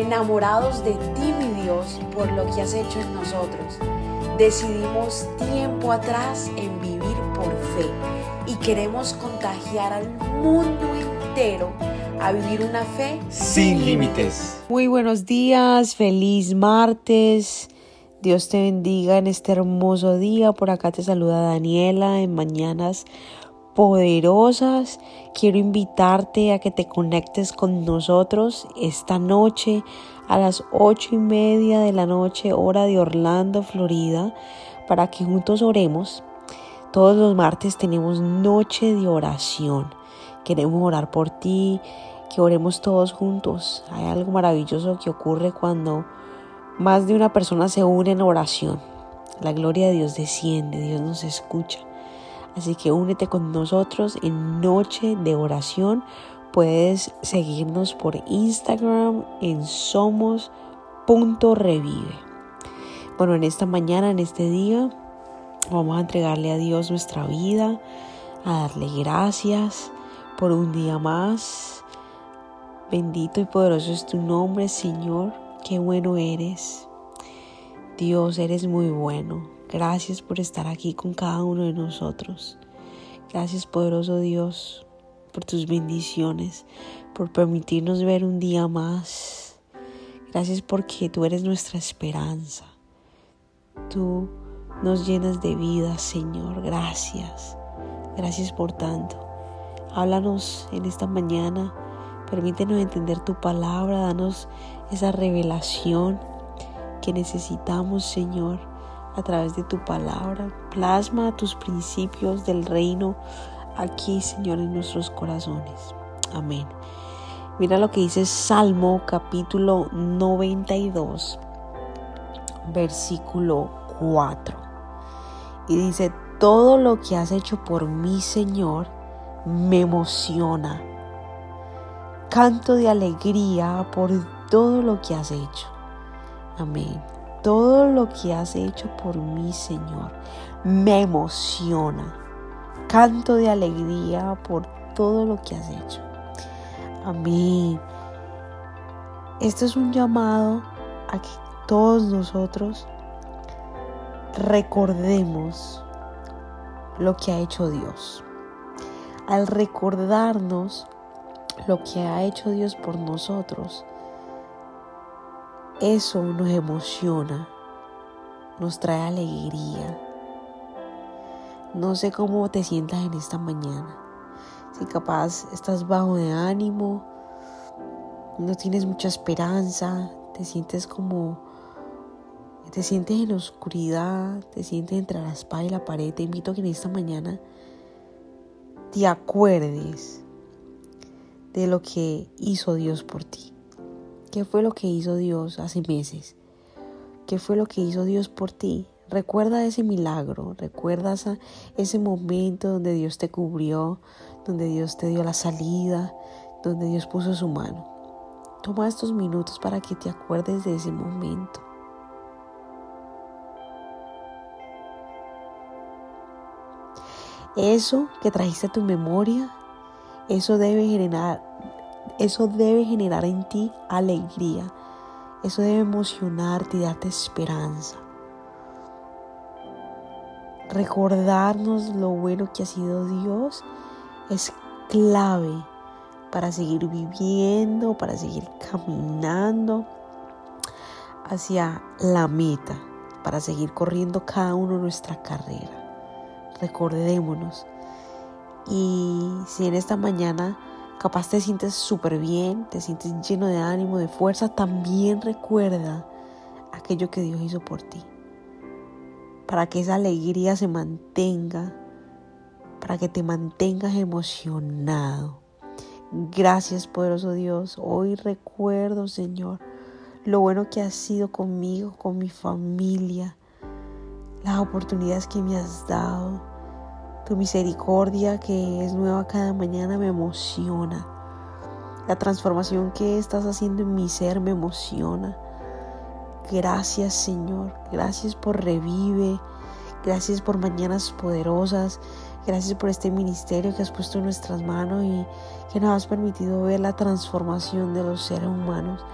enamorados de ti, mi Dios, por lo que has hecho en nosotros. Decidimos tiempo atrás en vivir por fe y queremos contagiar al mundo entero a vivir una fe sin límites. Muy buenos días, feliz martes. Dios te bendiga en este hermoso día. Por acá te saluda Daniela en Mañanas Poderosas. Quiero invitarte a que te conectes con nosotros esta noche a las ocho y media de la noche, hora de Orlando, Florida, para que juntos oremos. Todos los martes tenemos noche de oración. Queremos orar por ti, que oremos todos juntos. Hay algo maravilloso que ocurre cuando más de una persona se une en oración. La gloria de Dios desciende, Dios nos escucha. Así que únete con nosotros en Noche de Oración. Puedes seguirnos por Instagram en somos.revive. Bueno, en esta mañana, en este día, vamos a entregarle a Dios nuestra vida, a darle gracias por un día más. Bendito y poderoso es tu nombre, Señor. Qué bueno eres. Dios, eres muy bueno. Gracias por estar aquí con cada uno de nosotros. Gracias, poderoso Dios, por tus bendiciones, por permitirnos ver un día más. Gracias porque tú eres nuestra esperanza. Tú nos llenas de vida, Señor. Gracias. Gracias por tanto. Háblanos en esta mañana. Permítenos entender tu palabra. Danos esa revelación que necesitamos, Señor, a través de tu palabra. Plasma tus principios del reino aquí, Señor, en nuestros corazones. Amén. Mira lo que dice Salmo capítulo 92, versículo 4. Y dice, todo lo que has hecho por mí, Señor, me emociona. Canto de alegría por todo lo que has hecho. Amén. Todo lo que has hecho por mí, Señor, me emociona. Canto de alegría por todo lo que has hecho. Amén. Esto es un llamado a que todos nosotros recordemos lo que ha hecho Dios. Al recordarnos lo que ha hecho Dios por nosotros, eso nos emociona, nos trae alegría. No sé cómo te sientas en esta mañana. Si capaz estás bajo de ánimo, no tienes mucha esperanza, te sientes como, te sientes en oscuridad, te sientes entre la espada y la pared, te invito a que en esta mañana te acuerdes de lo que hizo Dios por ti. ¿Qué fue lo que hizo Dios hace meses? ¿Qué fue lo que hizo Dios por ti? Recuerda ese milagro, recuerda ese momento donde Dios te cubrió, donde Dios te dio la salida, donde Dios puso su mano. Toma estos minutos para que te acuerdes de ese momento. Eso que trajiste a tu memoria, eso debe generar eso debe generar en ti alegría. Eso debe emocionarte y darte esperanza. Recordarnos lo bueno que ha sido Dios es clave para seguir viviendo, para seguir caminando hacia la meta, para seguir corriendo cada uno nuestra carrera. Recordémonos. Y si en esta mañana Capaz te sientes súper bien, te sientes lleno de ánimo, de fuerza. También recuerda aquello que Dios hizo por ti. Para que esa alegría se mantenga, para que te mantengas emocionado. Gracias, poderoso Dios. Hoy recuerdo, Señor, lo bueno que has sido conmigo, con mi familia, las oportunidades que me has dado tu misericordia que es nueva cada mañana me emociona. La transformación que estás haciendo en mi ser me emociona. Gracias Señor, gracias por revive, gracias por mañanas poderosas, gracias por este ministerio que has puesto en nuestras manos y que nos has permitido ver la transformación de los seres humanos.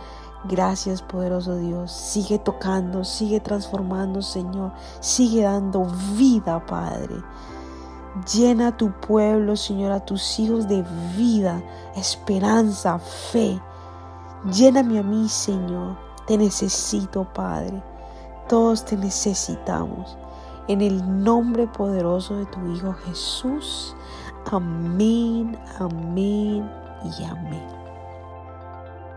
Gracias, poderoso Dios. Sigue tocando, sigue transformando, Señor. Sigue dando vida, Padre. Llena a tu pueblo, Señor, a tus hijos de vida, esperanza, fe. Lléname a mí, Señor. Te necesito, Padre. Todos te necesitamos. En el nombre poderoso de tu Hijo Jesús. Amén, amén y amén.